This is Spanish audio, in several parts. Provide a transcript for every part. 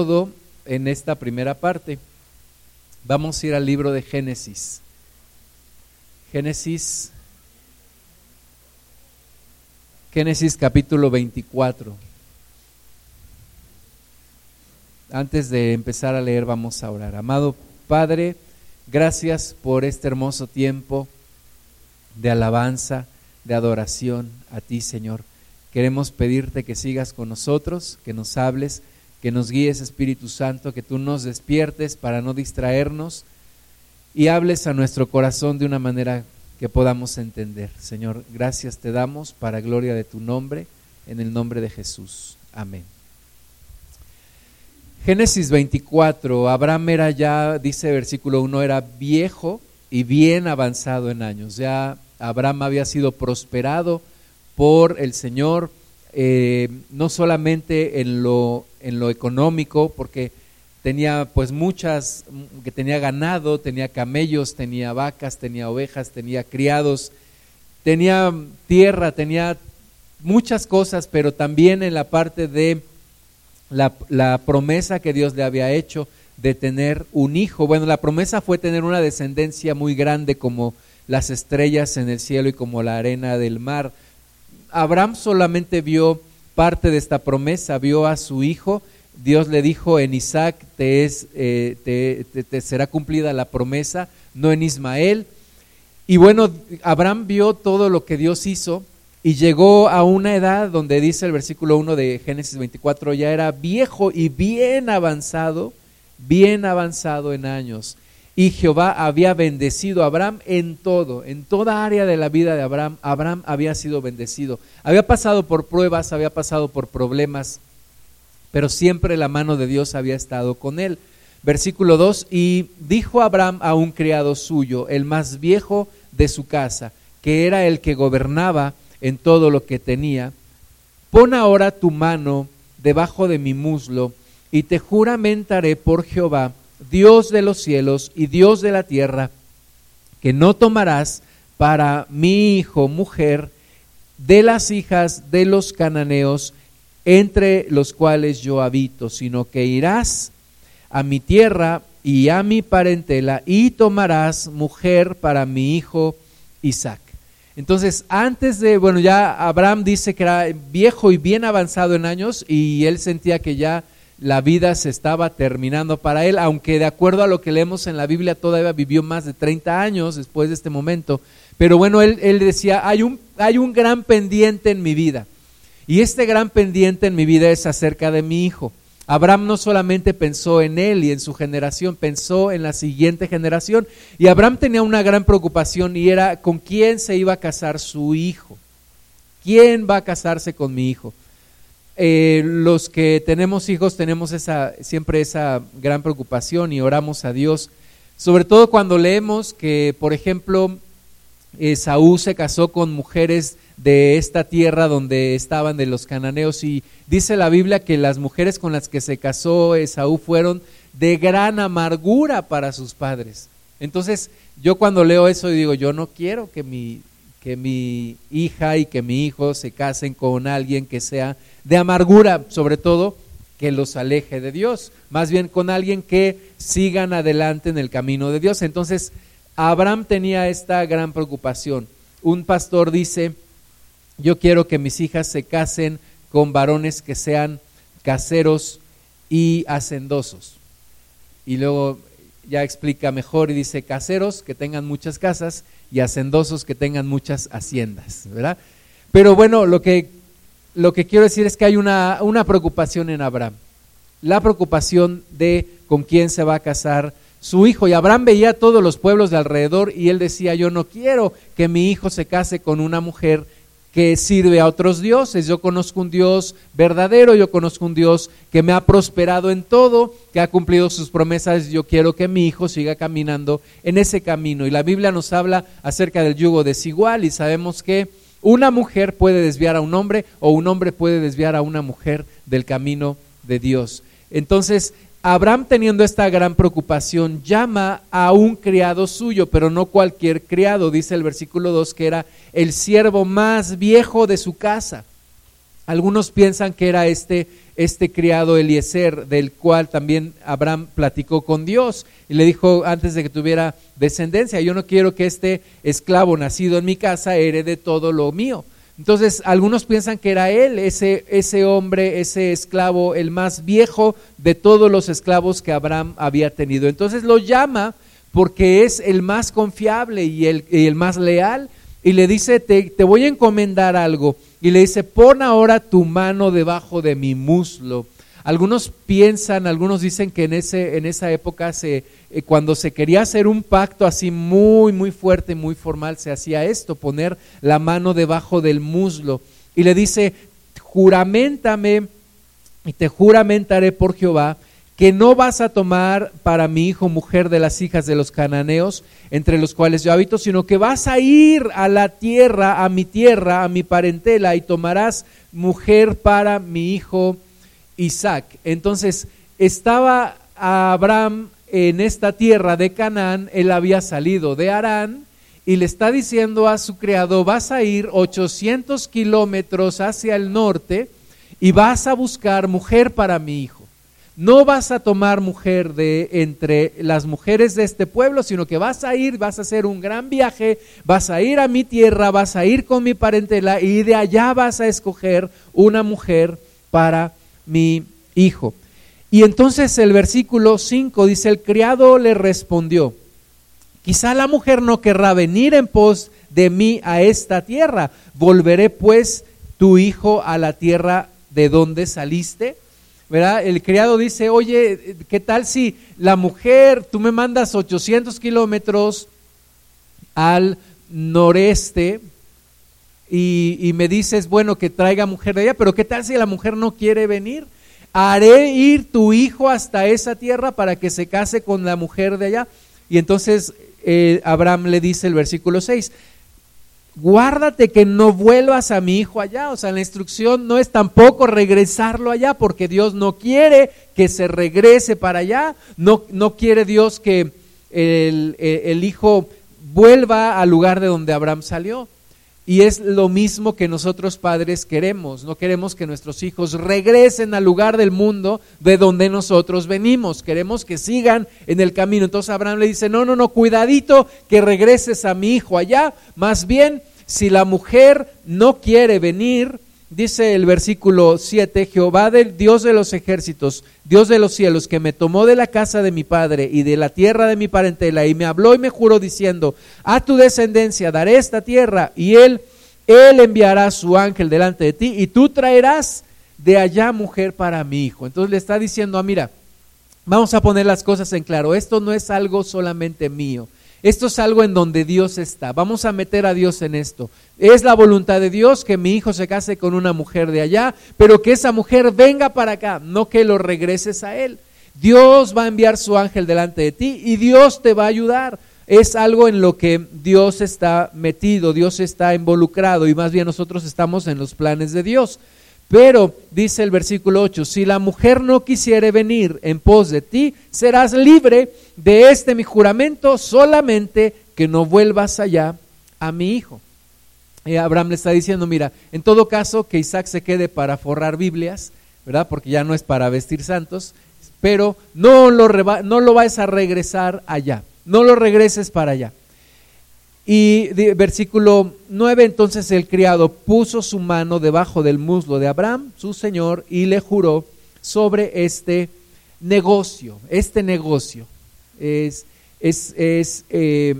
todo en esta primera parte. Vamos a ir al libro de Génesis. Génesis Génesis capítulo 24. Antes de empezar a leer vamos a orar. Amado Padre, gracias por este hermoso tiempo de alabanza, de adoración a ti, Señor. Queremos pedirte que sigas con nosotros, que nos hables, que nos guíes, Espíritu Santo, que tú nos despiertes para no distraernos y hables a nuestro corazón de una manera que podamos entender. Señor, gracias te damos para gloria de tu nombre, en el nombre de Jesús. Amén. Génesis 24, Abraham era ya, dice versículo 1, era viejo y bien avanzado en años. Ya Abraham había sido prosperado por el Señor, eh, no solamente en lo, en lo económico, porque tenía pues muchas, que tenía ganado, tenía camellos, tenía vacas, tenía ovejas, tenía criados, tenía tierra, tenía muchas cosas, pero también en la parte de la, la, promesa que Dios le había hecho de tener un hijo. Bueno, la promesa fue tener una descendencia muy grande como las estrellas en el cielo y como la arena del mar. Abraham solamente vio parte de esta promesa, vio a su hijo, Dios le dijo en Isaac te, es, eh, te, te, será cumplida la promesa, no en Ismael. Y bueno, Abraham vio todo lo que Dios hizo y llegó a una edad donde dice el versículo 1 de Génesis 24, ya era viejo y bien avanzado, bien avanzado en años. Y Jehová había bendecido a Abraham en todo, en toda área de la vida de Abraham. Abraham había sido bendecido. Había pasado por pruebas, había pasado por problemas, pero siempre la mano de Dios había estado con él. Versículo 2, y dijo Abraham a un criado suyo, el más viejo de su casa, que era el que gobernaba en todo lo que tenía, pon ahora tu mano debajo de mi muslo y te juramentaré por Jehová Dios de los cielos y Dios de la tierra, que no tomarás para mi hijo mujer de las hijas de los cananeos entre los cuales yo habito, sino que irás a mi tierra y a mi parentela y tomarás mujer para mi hijo Isaac. Entonces, antes de, bueno, ya Abraham dice que era viejo y bien avanzado en años y él sentía que ya la vida se estaba terminando para él, aunque de acuerdo a lo que leemos en la Biblia todavía vivió más de 30 años después de este momento. Pero bueno, él, decía, hay un, hay un gran pendiente en mi vida. Y este gran pendiente en mi vida es acerca de mi hijo. Abraham no solamente pensó en él y en su generación, pensó en la siguiente generación. Y Abraham tenía una gran preocupación y era con quién se iba a casar su hijo. ¿Quién va a casarse con mi hijo? Eh, los que tenemos hijos tenemos esa, siempre esa gran preocupación y oramos a Dios, sobre todo cuando leemos que, por ejemplo, Saúl se casó con mujeres de esta tierra donde estaban de los cananeos y dice la Biblia que las mujeres con las que se casó Esaú fueron de gran amargura para sus padres. Entonces, yo cuando leo eso digo, yo no quiero que mi, que mi hija y que mi hijo se casen con alguien que sea de amargura, sobre todo, que los aleje de Dios, más bien con alguien que sigan adelante en el camino de Dios. Entonces, Abraham tenía esta gran preocupación. Un pastor dice, yo quiero que mis hijas se casen con varones que sean caseros y hacendosos. Y luego ya explica mejor y dice caseros que tengan muchas casas y hacendosos que tengan muchas haciendas, ¿verdad? Pero bueno, lo que lo que quiero decir es que hay una, una preocupación en Abraham. La preocupación de con quién se va a casar su hijo. Y Abraham veía a todos los pueblos de alrededor y él decía, yo no quiero que mi hijo se case con una mujer que sirve a otros dioses. Yo conozco un Dios verdadero, yo conozco un Dios que me ha prosperado en todo, que ha cumplido sus promesas. Yo quiero que mi hijo siga caminando en ese camino. Y la Biblia nos habla acerca del yugo desigual y sabemos que una mujer puede desviar a un hombre o un hombre puede desviar a una mujer del camino de Dios. Entonces, Abraham teniendo esta gran preocupación llama a un criado suyo, pero no cualquier criado, dice el versículo 2, que era el siervo más viejo de su casa. Algunos piensan que era este, este criado Eliezer, del cual también Abraham platicó con Dios y le dijo antes de que tuviera descendencia, yo no quiero que este esclavo nacido en mi casa herede todo lo mío. Entonces, algunos piensan que era él, ese, ese hombre, ese esclavo, el más viejo de todos los esclavos que Abraham había tenido. Entonces lo llama porque es el más confiable y el, el más leal y le dice, te, te voy a encomendar algo y le dice, pon ahora tu mano debajo de mi muslo. Algunos piensan, algunos dicen que en, ese, en esa época, se, eh, cuando se quería hacer un pacto así muy, muy fuerte, muy formal, se hacía esto, poner la mano debajo del muslo. Y le dice, juramentame y te juramentaré por Jehová que no vas a tomar para mi hijo mujer de las hijas de los cananeos, entre los cuales yo habito, sino que vas a ir a la tierra, a mi tierra, a mi parentela, y tomarás mujer para mi hijo Isaac. Entonces, estaba Abraham en esta tierra de Canaán, él había salido de Arán, y le está diciendo a su criado, vas a ir 800 kilómetros hacia el norte y vas a buscar mujer para mi hijo no vas a tomar mujer de entre las mujeres de este pueblo, sino que vas a ir, vas a hacer un gran viaje, vas a ir a mi tierra, vas a ir con mi parentela y de allá vas a escoger una mujer para mi hijo. Y entonces el versículo 5 dice, el criado le respondió, quizá la mujer no querrá venir en pos de mí a esta tierra, volveré pues tu hijo a la tierra de donde saliste ¿verdad? El criado dice, oye, ¿qué tal si la mujer, tú me mandas 800 kilómetros al noreste y, me dices, bueno, que traiga mujer de allá, pero ¿qué tal si la mujer no quiere venir? Haré ir tu hijo hasta esa tierra para que se case con la mujer de allá. Y entonces eh, Abraham le dice el versículo 6, guárdate que no vuelvas a mi hijo allá. O sea, la instrucción no es tampoco regresarlo allá, porque Dios no quiere que se regrese para allá. No, no quiere Dios que el, el hijo vuelva al lugar de donde Abraham salió. Y es lo mismo que nosotros padres queremos. No queremos que nuestros hijos regresen al lugar del mundo de donde nosotros venimos. Queremos que sigan en el camino. Entonces Abraham le dice, no, no, no, cuidadito que regreses a mi hijo allá. Más bien, si la mujer no quiere venir, dice el versículo 7, Jehová del Dios de los ejércitos, Dios de los cielos, que me tomó de la casa de mi padre y de la tierra de mi parentela, y me habló y me juró diciendo, a tu descendencia daré esta tierra, y él, él enviará su ángel delante de ti, y tú traerás de allá mujer para mi hijo. Entonces le está diciendo, ah, mira, vamos a poner las cosas en claro, esto no es algo solamente mío esto es algo en donde Dios está. Vamos a meter a Dios en esto. Es la voluntad de Dios que mi hijo se case con una mujer de allá, pero que esa mujer venga para acá, no que lo regreses a él. Dios va a enviar su ángel delante de ti y Dios te va a ayudar. Es algo en lo que Dios está metido, Dios está involucrado y más bien nosotros estamos en los planes de Dios. Pero, dice el versículo 8, si la mujer no quisiere venir en pos de ti, serás libre de este mi juramento, solamente que no vuelvas allá a mi hijo. Y Abraham le está diciendo, mira, en todo caso que Isaac se quede para forrar Biblias, ¿verdad? Porque ya no es para vestir santos, pero no lo, no lo vas a regresar allá, no lo regreses para allá. Y versículo 9, entonces el criado puso su mano debajo del muslo de Abraham, su señor, y le juró sobre este negocio. Este negocio es, es, es eh,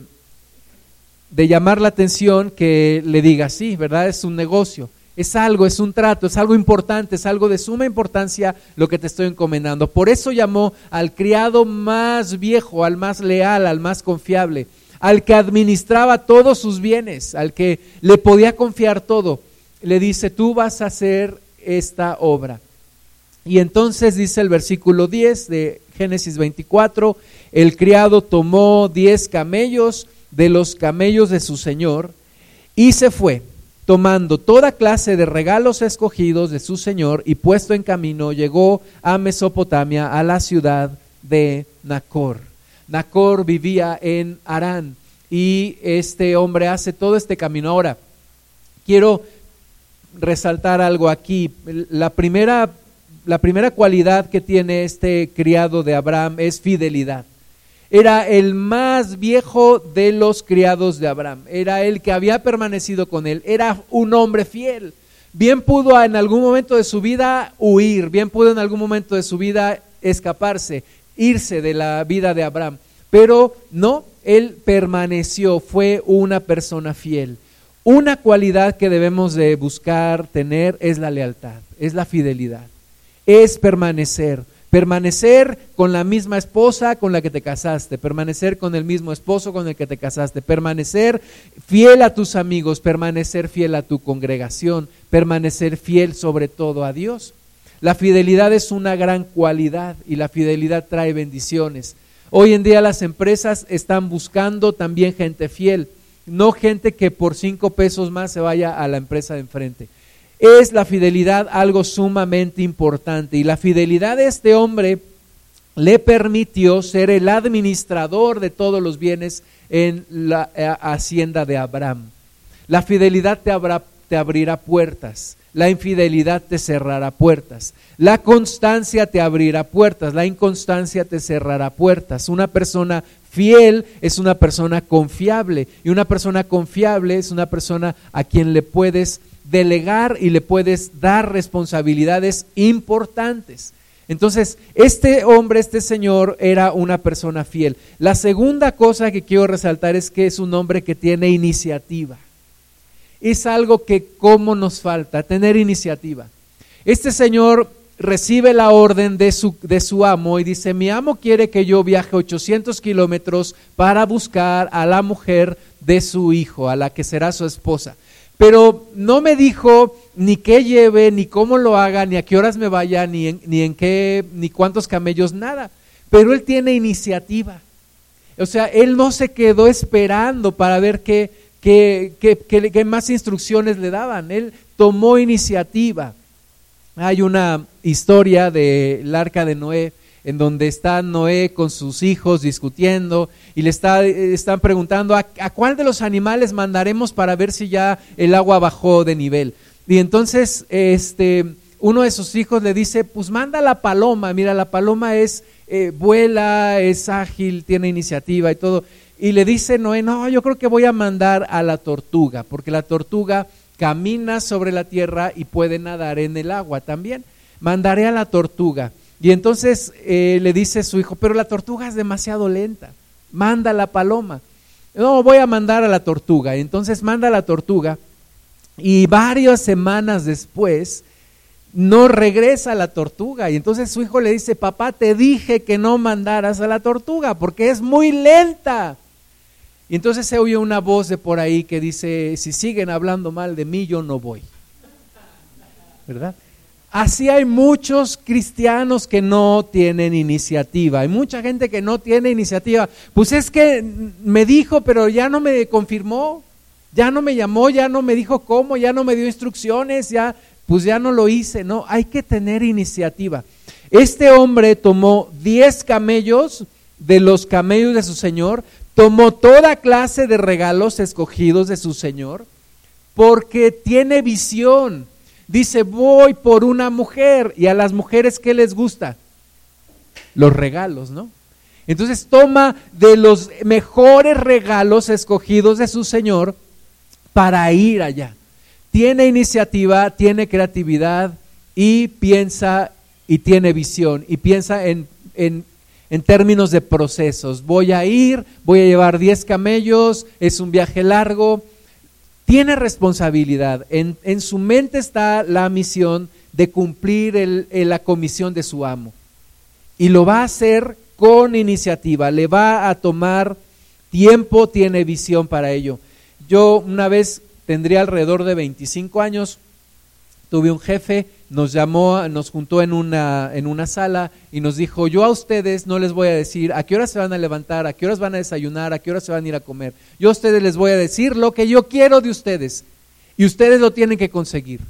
de llamar la atención que le diga sí, ¿verdad? Es un negocio. Es algo, es un trato, es algo importante, es algo de suma importancia lo que te estoy encomendando. Por eso llamó al criado más viejo, al más leal, al más confiable al que administraba todos sus bienes, al que le podía confiar todo, le dice, tú vas a hacer esta obra. Y entonces dice el versículo 10 de Génesis 24, el criado tomó 10 camellos de los camellos de su señor y se fue, tomando toda clase de regalos escogidos de su señor y puesto en camino, llegó a Mesopotamia, a la ciudad de Nacor. Nacor vivía en Arán y este hombre hace todo este camino. Ahora, quiero resaltar algo aquí. La primera, la primera cualidad que tiene este criado de Abraham es fidelidad. Era el más viejo de los criados de Abraham. Era el que había permanecido con él. Era un hombre fiel. Bien pudo en algún momento de su vida huir, bien pudo en algún momento de su vida escaparse, irse de la vida de Abraham. Pero no, él permaneció, fue una persona fiel. Una cualidad que debemos de buscar tener es la lealtad, es la fidelidad, es permanecer. Permanecer con la misma esposa con la que te casaste, permanecer con el mismo esposo con el que te casaste, permanecer fiel a tus amigos, permanecer fiel a tu congregación, permanecer fiel sobre todo a Dios. La fidelidad es una gran cualidad y la fidelidad trae bendiciones. Hoy en día las empresas están buscando también gente fiel, no gente que por cinco pesos más se vaya a la empresa de enfrente. Es la fidelidad algo sumamente importante y la fidelidad de este hombre le permitió ser el administrador de todos los bienes en la eh, hacienda de Abraham. La fidelidad te, te abrirá puertas. La infidelidad te cerrará puertas. La constancia te abrirá puertas. La inconstancia te cerrará puertas. Una persona fiel es una persona confiable. Y una persona confiable es una persona a quien le puedes delegar y le puedes dar responsabilidades importantes. Entonces, este hombre, este señor, era una persona fiel. La segunda cosa que quiero resaltar es que es un hombre que tiene iniciativa es algo que como nos falta, tener iniciativa. Este señor recibe la orden de su, de su amo y dice, mi amo quiere que yo viaje 800 kilómetros para buscar a la mujer de su hijo, a la que será su esposa. Pero no me dijo ni qué lleve, ni cómo lo haga, ni a qué horas me vaya, ni en, ni en qué, ni cuántos camellos, nada. Pero él tiene iniciativa. O sea, él no se quedó esperando para ver qué, que, más instrucciones le daban. Él tomó iniciativa. Hay una historia del arca de Noé en donde está Noé con sus hijos discutiendo y le está, están preguntando ¿a, cuál de los animales mandaremos para ver si ya el agua bajó de nivel. Y entonces este, uno de sus hijos le dice, pues manda la paloma, mira, la paloma es, eh, vuela, es ágil, tiene iniciativa y todo. Y le dice Noé, no, yo creo que voy a mandar a la tortuga, porque la tortuga camina sobre la tierra y puede nadar en el agua también. Mandaré a la tortuga. Y entonces eh, le dice su hijo, pero la tortuga es demasiado lenta, manda a la paloma. No, voy a mandar a la tortuga. Entonces manda a la tortuga y varias semanas después no regresa la tortuga. Y entonces su hijo le dice, papá, te dije que no mandaras a la tortuga porque es muy lenta. Y entonces se oye una voz de por ahí que dice, si siguen hablando mal de mí, yo no voy. ¿Verdad? Así hay muchos cristianos que no tienen iniciativa. Hay mucha gente que no tiene iniciativa. Pues es que me dijo, pero ya no me confirmó, ya no me llamó, ya no me dijo cómo, ya no me dio instrucciones, ya pues ya no lo hice. No, hay que tener iniciativa. Este hombre tomó 10 camellos de los camellos de su señor, tomó toda clase de regalos escogidos de su Señor porque tiene visión. Dice, voy por una mujer. ¿Y a las mujeres qué les gusta? Los regalos, ¿no? Entonces toma de los mejores regalos escogidos de su Señor para ir allá. Tiene iniciativa, tiene creatividad y piensa y tiene visión y piensa en, en en términos de procesos. Voy a ir, voy a llevar 10 camellos, es un viaje largo. Tiene responsabilidad. En, su mente está la misión de cumplir la comisión de su amo. Y lo va a hacer con iniciativa, le va a tomar tiempo, tiene visión para ello. Yo una vez tendría alrededor de 25 años, tuve un jefe nos llamó, nos juntó en una, en una sala y nos dijo, yo a ustedes no les voy a decir a qué hora se van a levantar, a qué horas van a desayunar, a qué horas se van a ir a comer. Yo a ustedes les voy a decir lo que yo quiero de ustedes y ustedes lo tienen que conseguir.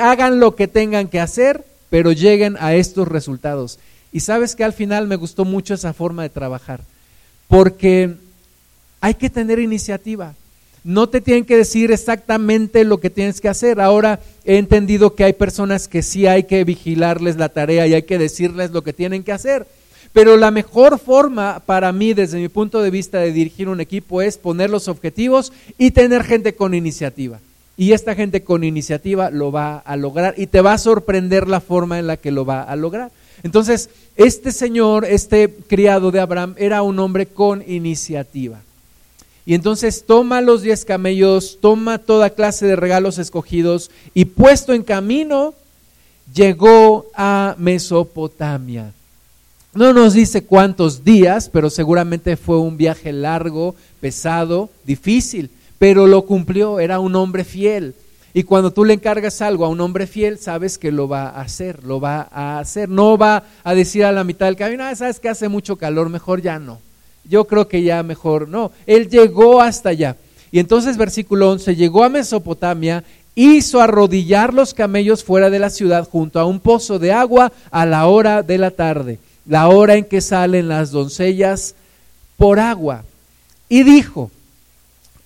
Hagan lo que tengan que hacer, pero lleguen a estos resultados. Y sabes que al final me gustó mucho esa forma de trabajar, porque hay que tener iniciativa. No te tienen que decir exactamente lo que tienes que hacer. Ahora he entendido que hay personas que sí hay que vigilarles la tarea y hay que decirles lo que tienen que hacer. Pero la mejor forma para mí, desde mi punto de vista de dirigir un equipo, es poner los objetivos y tener gente con iniciativa. Y esta gente con iniciativa lo va a lograr y te va a sorprender la forma en la que lo va a lograr. Entonces, este señor, este criado de Abraham, era un hombre con iniciativa. Y entonces toma los diez camellos, toma toda clase de regalos escogidos y puesto en camino, llegó a Mesopotamia. No nos dice cuántos días, pero seguramente fue un viaje largo, pesado, difícil, pero lo cumplió, era un hombre fiel. Y cuando tú le encargas algo a un hombre fiel, sabes que lo va a hacer, lo va a hacer. No va a decir a la mitad del camino, ah, sabes que hace mucho calor, mejor ya no yo creo que ya mejor no. Él llegó hasta allá. Y entonces versículo 11, llegó a Mesopotamia, hizo arrodillar los camellos fuera de la ciudad junto a un pozo de agua a la hora de la tarde, la hora en que salen las doncellas por agua. Y dijo,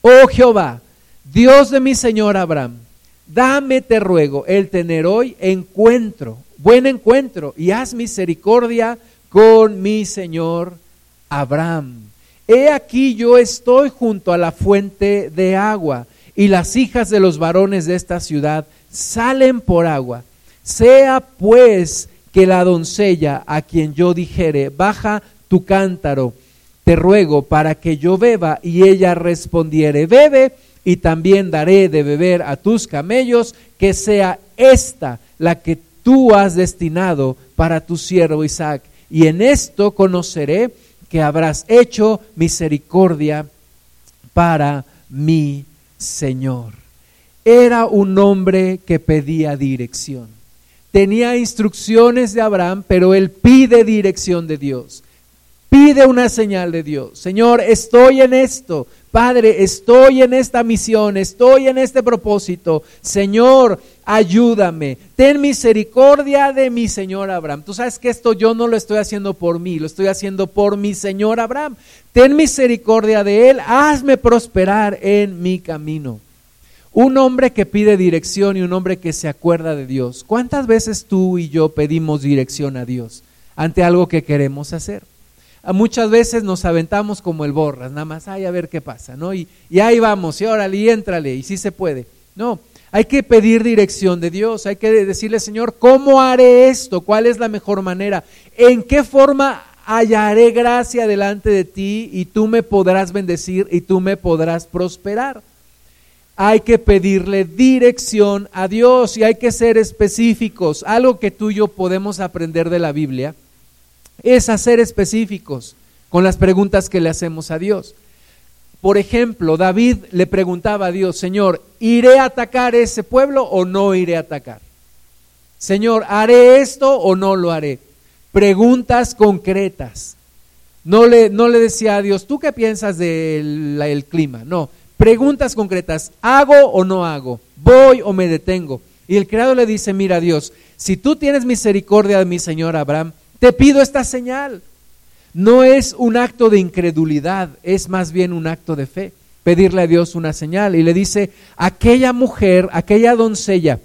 oh Jehová, Dios de mi Señor Abraham, dame, te ruego, el tener hoy encuentro, buen encuentro, y haz misericordia con mi Señor Abraham. He aquí yo estoy junto a la fuente de agua, y las hijas de los varones de esta ciudad salen por agua. Sea pues que la doncella a quien yo dijere, baja tu cántaro, te ruego para que yo beba, y ella respondiere, bebe, y también daré de beber a tus camellos, que sea esta la que tú has destinado para tu siervo Isaac. Y en esto conoceré que habrás hecho misericordia para mi Señor. Era un hombre que pedía dirección. Tenía instrucciones de Abraham, pero él pide dirección de Dios. Pide una señal de Dios. Señor, estoy en esto. Padre, estoy en esta misión, estoy en este propósito. Señor, ayúdame. Ten misericordia de mi Señor Abraham. Tú sabes que esto yo no lo estoy haciendo por mí, lo estoy haciendo por mi Señor Abraham. Ten misericordia de él, hazme prosperar en mi camino. Un hombre que pide dirección y un hombre que se acuerda de Dios. ¿Cuántas veces tú y yo pedimos dirección a Dios ante algo que queremos hacer? Muchas veces nos aventamos como el borras, nada más, ay, a ver qué pasa, ¿no? Y, y ahí vamos, y órale, y éntrale, y sí se puede. No, hay que pedir dirección de Dios, hay que decirle, Señor, ¿cómo haré esto? ¿Cuál es la mejor manera? ¿En qué forma hallaré gracia delante de ti y tú me podrás bendecir y tú me podrás prosperar? Hay que pedirle dirección a Dios y hay que ser específicos. Algo que tú y yo podemos aprender de la Biblia es hacer específicos con las preguntas que le hacemos a Dios. Por ejemplo, David le preguntaba a Dios, Señor, ¿iré a atacar ese pueblo o no iré a atacar? Señor, ¿haré esto o no lo haré? Preguntas concretas. No le, no le decía a Dios, ¿tú qué piensas del clima? No, preguntas concretas. ¿Hago o no hago? ¿Voy o me detengo? Y el creador le dice, mira Dios, si tú tienes misericordia de mi Señor Abraham, te pido esta señal. No es un acto de incredulidad, es más bien un acto de fe. Pedirle a Dios una señal. Y le dice, aquella mujer, aquella doncella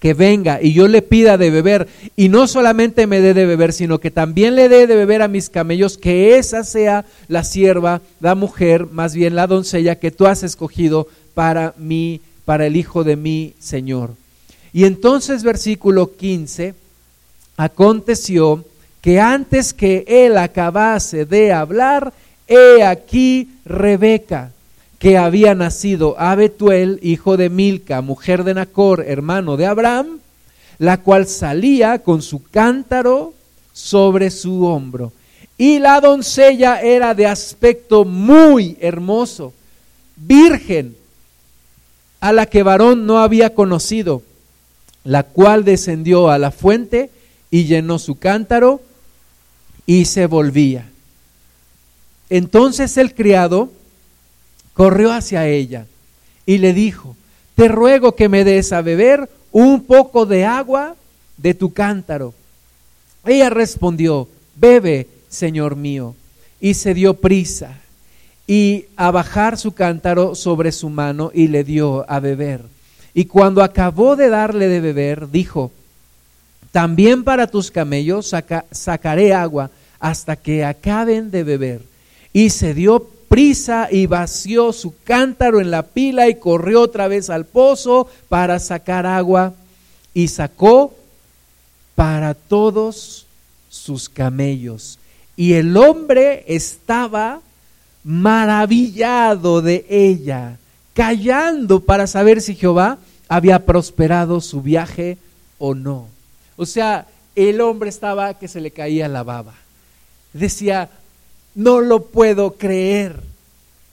que venga y yo le pida de beber, y no solamente me dé de beber, sino que también le dé de beber a mis camellos, que esa sea la sierva, la mujer, más bien la doncella que tú has escogido para mí, para el hijo de mi Señor. Y entonces versículo 15 Aconteció que antes que él acabase de hablar, he aquí Rebeca, que había nacido a Betuel, hijo de Milca, mujer de Nacor, hermano de Abraham, la cual salía con su cántaro sobre su hombro. Y la doncella era de aspecto muy hermoso, virgen, a la que varón no había conocido, la cual descendió a la fuente y llenó su cántaro y se volvía. Entonces el criado corrió hacia ella y le dijo, te ruego que me des a beber un poco de agua de tu cántaro. Ella respondió, bebe, Señor mío, y se dio prisa y a bajar su cántaro sobre su mano y le dio a beber. Y cuando acabó de darle de beber, dijo, también para tus camellos sacaré agua hasta que acaben de beber. Y se dio prisa y vació su cántaro en la pila y corrió otra vez al pozo para sacar agua y sacó para todos sus camellos. Y el hombre estaba maravillado de ella, callando para saber si Jehová había prosperado su viaje o no. O sea, el hombre estaba que se le caía la baba. Decía, no lo puedo creer,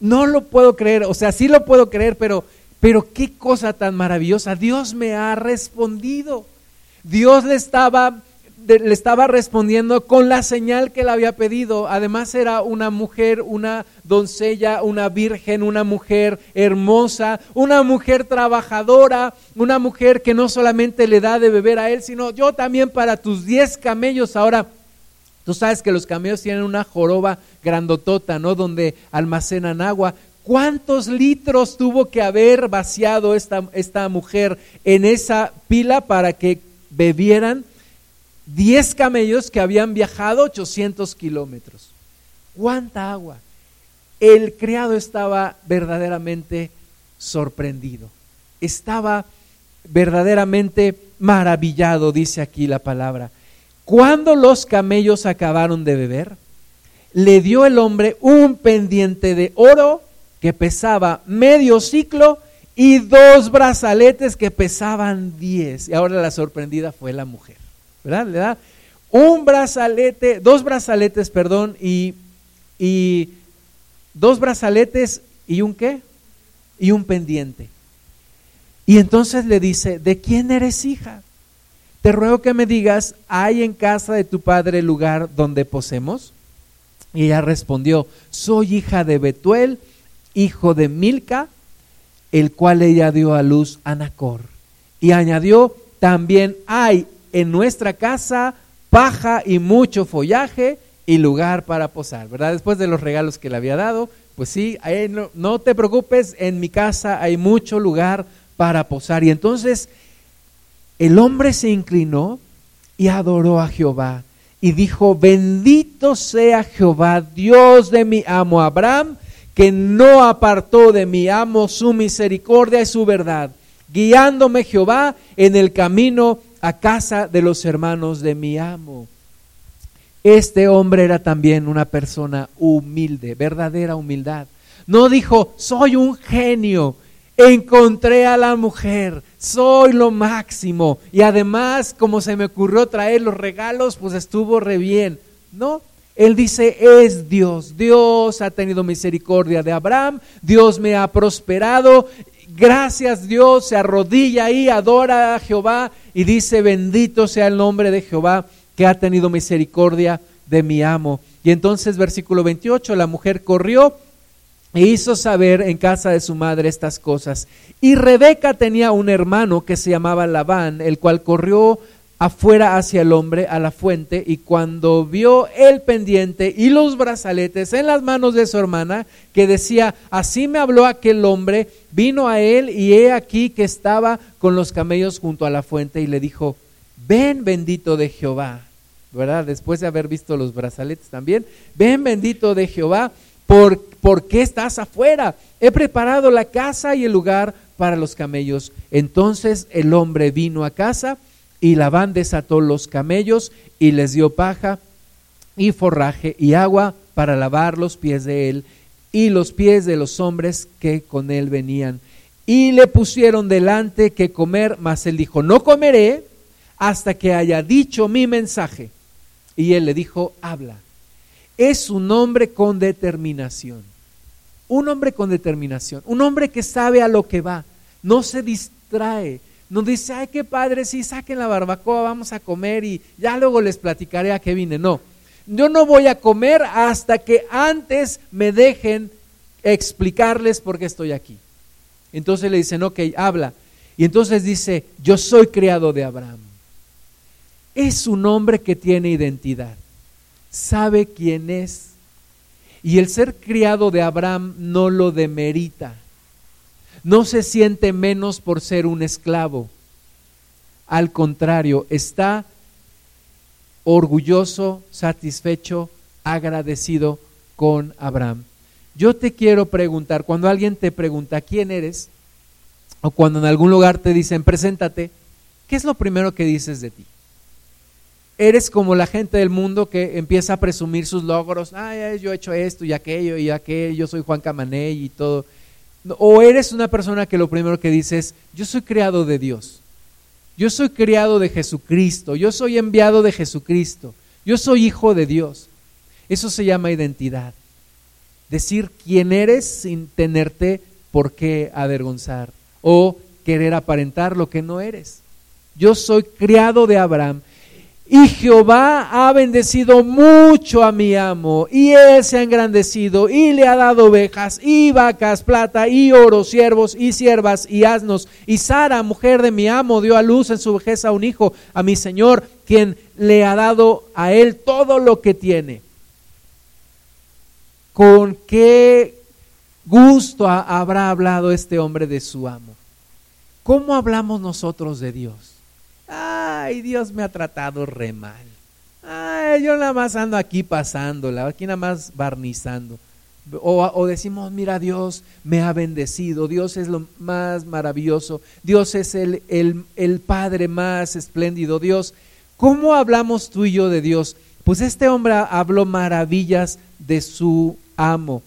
no lo puedo creer, o sea, sí lo puedo creer, pero, pero qué cosa tan maravillosa, Dios me ha respondido. Dios le estaba le estaba respondiendo con la señal que le había pedido. Además era una mujer, una doncella, una virgen, una mujer hermosa, una mujer trabajadora, una mujer que no solamente le da de beber a él, sino yo también para tus diez camellos. Ahora, tú sabes que los camellos tienen una joroba grandotota, ¿no? Donde almacenan agua. ¿Cuántos litros tuvo que haber vaciado esta, esta mujer en esa pila para que bebieran? 10 camellos que habían viajado 800 kilómetros. ¿Cuánta agua? El criado estaba verdaderamente sorprendido. Estaba verdaderamente maravillado, dice aquí la palabra. Cuando los camellos acabaron de beber, le dio el hombre un pendiente de oro que pesaba medio ciclo y dos brazaletes que pesaban diez. Y ahora la sorprendida fue la mujer. ¿Verdad? Le da un brazalete, dos brazaletes, perdón, y, y dos brazaletes y un qué? Y un pendiente. Y entonces le dice, ¿de quién eres hija? Te ruego que me digas, ¿hay en casa de tu padre lugar donde posemos? Y ella respondió, soy hija de Betuel, hijo de Milca, el cual ella dio a luz a Nacor. Y añadió, también hay en nuestra casa paja y mucho follaje y lugar para posar, ¿verdad? Después de los regalos que le había dado, pues sí, no, no te preocupes, en mi casa hay mucho lugar para posar. Y entonces el hombre se inclinó y adoró a Jehová y dijo, bendito sea Jehová, Dios de mi amo Abraham, que no apartó de mi amo su misericordia y su verdad, guiándome Jehová en el camino a casa de los hermanos de mi amo. Este hombre era también una persona humilde, verdadera humildad. No dijo, soy un genio, encontré a la mujer, soy lo máximo. Y además, como se me ocurrió traer los regalos, pues estuvo re bien. No, él dice, es Dios. Dios ha tenido misericordia de Abraham, Dios me ha prosperado gracias Dios, se arrodilla ahí, adora a Jehová y dice, bendito sea el nombre de Jehová que ha tenido misericordia de mi amo. Y entonces versículo 28, la mujer corrió e hizo saber en casa de su madre estas cosas. Y Rebeca tenía un hermano que se llamaba Labán, el cual corrió afuera hacia el hombre a la fuente y cuando vio el pendiente y los brazaletes en las manos de su hermana, que decía, así me habló aquel hombre, vino a él y he aquí que estaba con los camellos junto a la fuente y le dijo, ven bendito de Jehová, ¿verdad? Después de haber visto los brazaletes también, ven bendito de Jehová, ¿por, ¿por qué estás afuera? He preparado la casa y el lugar para los camellos. Entonces el hombre vino a casa, y Labán desató los camellos y les dio paja y forraje y agua para lavar los pies de él y los pies de los hombres que con él venían. Y le pusieron delante que comer, mas él dijo, no comeré hasta que haya dicho mi mensaje. Y él le dijo, habla. Es un hombre con determinación. Un hombre con determinación. Un hombre que sabe a lo que va. No se distrae nos dice, ay, qué padre, sí, saquen la barbacoa, vamos a comer y ya luego les platicaré a qué vine. No, yo no voy a comer hasta que antes me dejen explicarles por qué estoy aquí. Entonces le dicen, ok, habla. Y entonces dice, yo soy criado de Abraham. Es un hombre que tiene identidad, sabe quién es. Y el ser criado de Abraham no lo demerita. No se siente menos por ser un esclavo. Al contrario, está orgulloso, satisfecho, agradecido con Abraham. Yo te quiero preguntar, cuando alguien te pregunta quién eres, o cuando en algún lugar te dicen preséntate, ¿qué es lo primero que dices de ti? Eres como la gente del mundo que empieza a presumir sus logros, ay, yo he hecho esto y aquello y aquello, yo soy Juan Camané y todo. O eres una persona que lo primero que dices, yo soy creado de Dios, yo soy criado de Jesucristo, yo soy enviado de Jesucristo, yo soy hijo de Dios. Eso se llama identidad. Decir quién eres sin tenerte por qué avergonzar o querer aparentar lo que no eres. Yo soy criado de Abraham y Jehová ha bendecido mucho a mi amo, y él se ha engrandecido, y le ha dado ovejas, y vacas, plata, y oro, siervos, y siervas, y asnos. Y Sara, mujer de mi amo, dio a luz en su vejez a un hijo, a mi Señor, quien le ha dado a él todo lo que tiene. Con qué gusto habrá hablado este hombre de su amo. ¿Cómo hablamos nosotros de Dios? Ay, Dios me ha tratado re mal. Ay, yo nada más ando aquí pasándola, aquí nada más barnizando. O, decimos, mira, Dios me ha bendecido, Dios es lo más maravilloso, Dios es el, el, el Padre más espléndido, Dios. ¿Cómo hablamos tú y yo de Dios? Pues este hombre habló maravillas de su amo.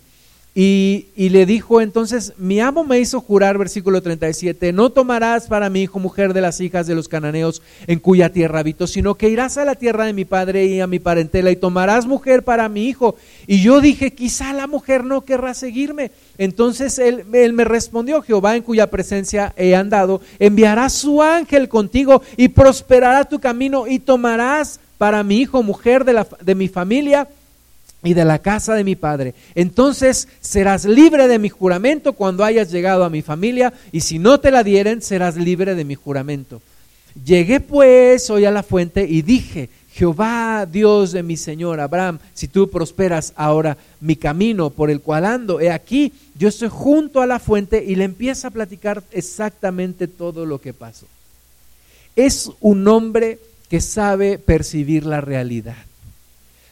Y, le dijo entonces, mi amo me hizo jurar, versículo 37, no tomarás para mi hijo mujer de las hijas de los cananeos en cuya tierra habito, sino que irás a la tierra de mi padre y a mi parentela y tomarás mujer para mi hijo. Y yo dije, quizá la mujer no querrá seguirme. Entonces él, él me respondió, Jehová en cuya presencia he andado, enviará su ángel contigo y prosperará tu camino y tomarás para mi hijo mujer de, la, de mi familia y de la casa de mi padre. Entonces serás libre de mi juramento cuando hayas llegado a mi familia, y si no te la dieren, serás libre de mi juramento. Llegué pues hoy a la fuente y dije, Jehová, Dios de mi Señor Abraham, si tú prosperas ahora mi camino por el cual ando, he aquí, yo estoy junto a la fuente y le empieza a platicar exactamente todo lo que pasó. Es un hombre que sabe percibir la realidad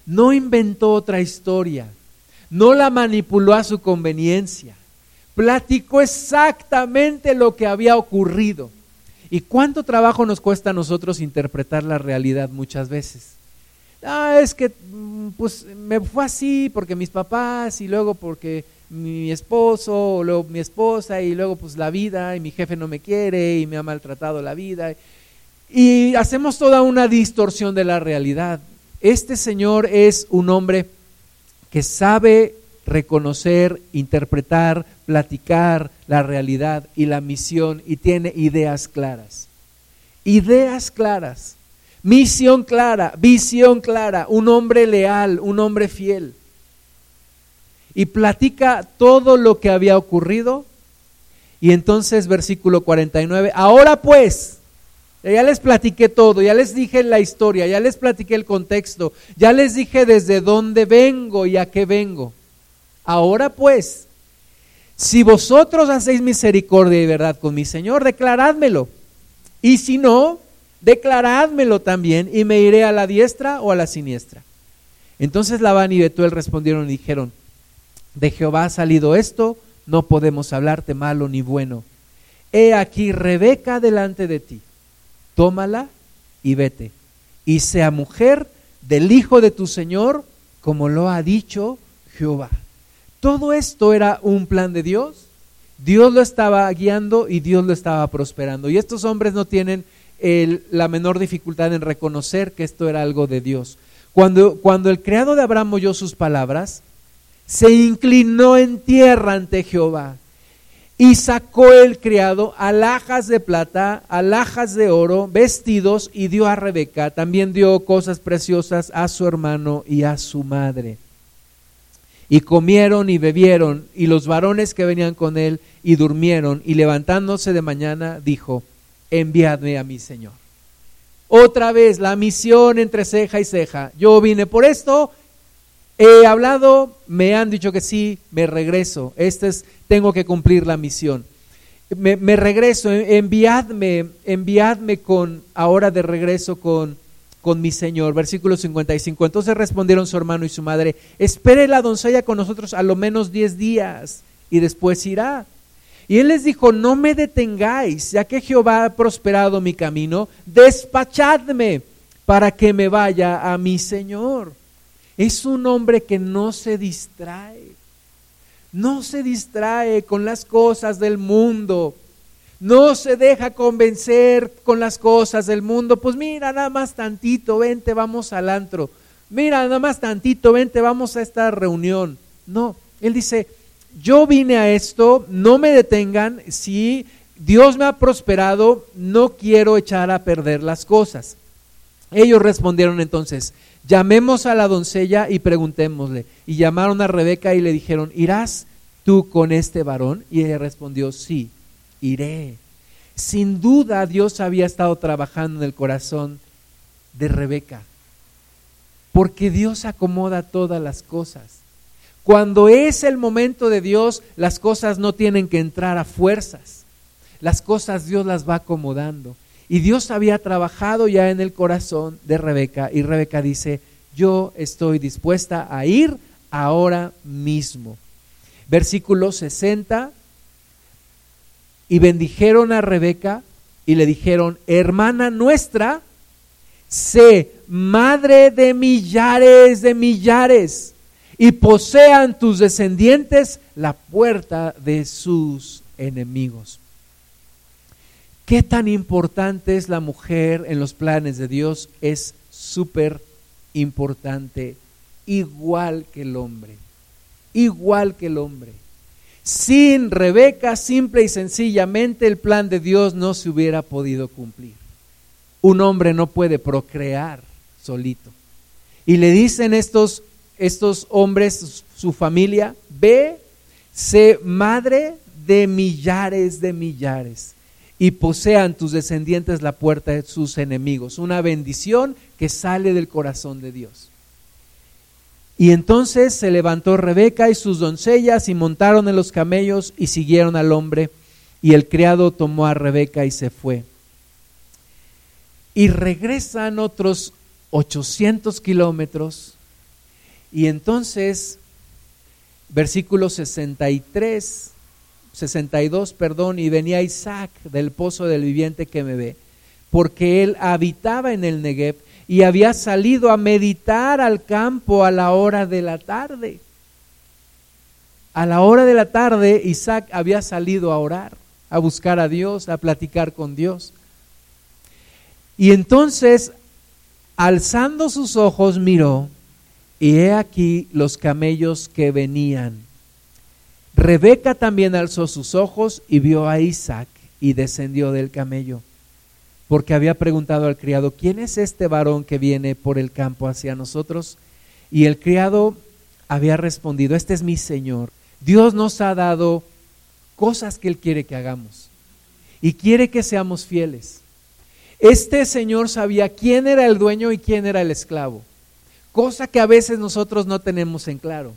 no inventó otra historia, no la manipuló a su conveniencia, platicó exactamente lo que había ocurrido. ¿Y cuánto trabajo nos cuesta a nosotros interpretar la realidad muchas veces? Ah, es que mm, pues me fue así porque mis papás y luego porque mi esposo o luego mi esposa y luego pues la vida y mi jefe no me quiere y me ha maltratado la vida. Y hacemos toda una distorsión de la realidad. Este Señor es un hombre que sabe reconocer, interpretar, platicar la realidad y la misión y tiene ideas claras. Ideas claras, misión clara, visión clara, un hombre leal, un hombre fiel. Y platica todo lo que había ocurrido. Y entonces versículo 49, ahora pues, ya les platiqué todo, ya les dije la historia, ya les platiqué el contexto, ya les dije desde dónde vengo y a qué vengo. Ahora pues, si vosotros hacéis misericordia y verdad con mi Señor, declarádmelo. Y si no, declarádmelo también y me iré a la diestra o a la siniestra. Entonces Labán y Betuel respondieron y dijeron, de Jehová ha salido esto, no podemos hablarte malo ni bueno. He aquí Rebeca delante de ti tómala y vete, y sea mujer del Hijo de tu Señor, como lo ha dicho Jehová. Todo esto era un plan de Dios. Dios lo estaba guiando y Dios lo estaba prosperando. Y estos hombres no tienen la menor dificultad en reconocer que esto era algo de Dios. Cuando, cuando el creado de Abraham oyó sus palabras, se inclinó en tierra ante Jehová y sacó el criado alhajas de plata, alhajas de oro, vestidos, y dio a Rebeca. También dio cosas preciosas a su hermano y a su madre. Y comieron y bebieron, y los varones que venían con él, y durmieron, y levantándose de mañana, dijo, enviadme a mi Señor. Otra vez la misión entre ceja y ceja. Yo vine por esto, He hablado, me han dicho que sí, me regreso. Este es, tengo que cumplir la misión. Me, me, regreso, enviadme, enviadme con, ahora de regreso con, con mi Señor. Versículo 55. Entonces respondieron su hermano y su madre, espere la doncella con nosotros a lo menos diez días y después irá. Y él les dijo, no me detengáis, ya que Jehová ha prosperado mi camino, despachadme para que me vaya a mi Señor. Es un hombre que no se distrae, no se distrae con las cosas del mundo, no se deja convencer con las cosas del mundo. Pues mira, nada más tantito, vente, vamos al antro. Mira, nada más tantito, vente, vamos a esta reunión. No, él dice, yo vine a esto, no me detengan, si Dios me ha prosperado, no quiero echar a perder las cosas. Ellos respondieron entonces, llamemos a la doncella y preguntémosle. Y llamaron a Rebeca y le dijeron, ¿irás tú con este varón? Y ella respondió, sí, iré. Sin duda Dios había estado trabajando en el corazón de Rebeca, porque Dios acomoda todas las cosas. Cuando es el momento de Dios, las cosas no tienen que entrar a fuerzas. Las cosas Dios las va acomodando. Y Dios había trabajado ya en el corazón de Rebeca y Rebeca dice, yo estoy dispuesta a ir ahora mismo. Versículo 60, y bendijeron a Rebeca y le dijeron, hermana nuestra, sé madre de millares de millares y posean tus descendientes la puerta de sus enemigos. ¿Qué tan importante es la mujer en los planes de Dios? Es súper importante, igual que el hombre, igual que el hombre. Sin Rebeca, simple y sencillamente, el plan de Dios no se hubiera podido cumplir. Un hombre no puede procrear solito. Y le dicen estos, estos hombres, su familia, ve, sé madre de millares de millares y posean tus descendientes la puerta de sus enemigos. Una bendición que sale del corazón de Dios. Y entonces se levantó Rebeca y sus doncellas y montaron en los camellos y siguieron al hombre. Y el criado tomó a Rebeca y se fue. Y regresan otros 800 kilómetros. Y entonces, versículo 63 62, perdón, y venía Isaac del pozo del viviente que me ve, porque él habitaba en el Negev y había salido a meditar al campo a la hora de la tarde. A la hora de la tarde Isaac había salido a orar, a buscar a Dios, a platicar con Dios. Y entonces, alzando sus ojos, miró, y he aquí los camellos que venían Rebeca también alzó sus ojos y vio a Isaac y descendió del camello, porque había preguntado al criado, ¿quién es este varón que viene por el campo hacia nosotros? Y el criado había respondido, este es mi Señor. Dios nos ha dado cosas que Él quiere que hagamos y quiere que seamos fieles. Este Señor sabía quién era el dueño y quién era el esclavo, cosa que a veces nosotros no tenemos en claro.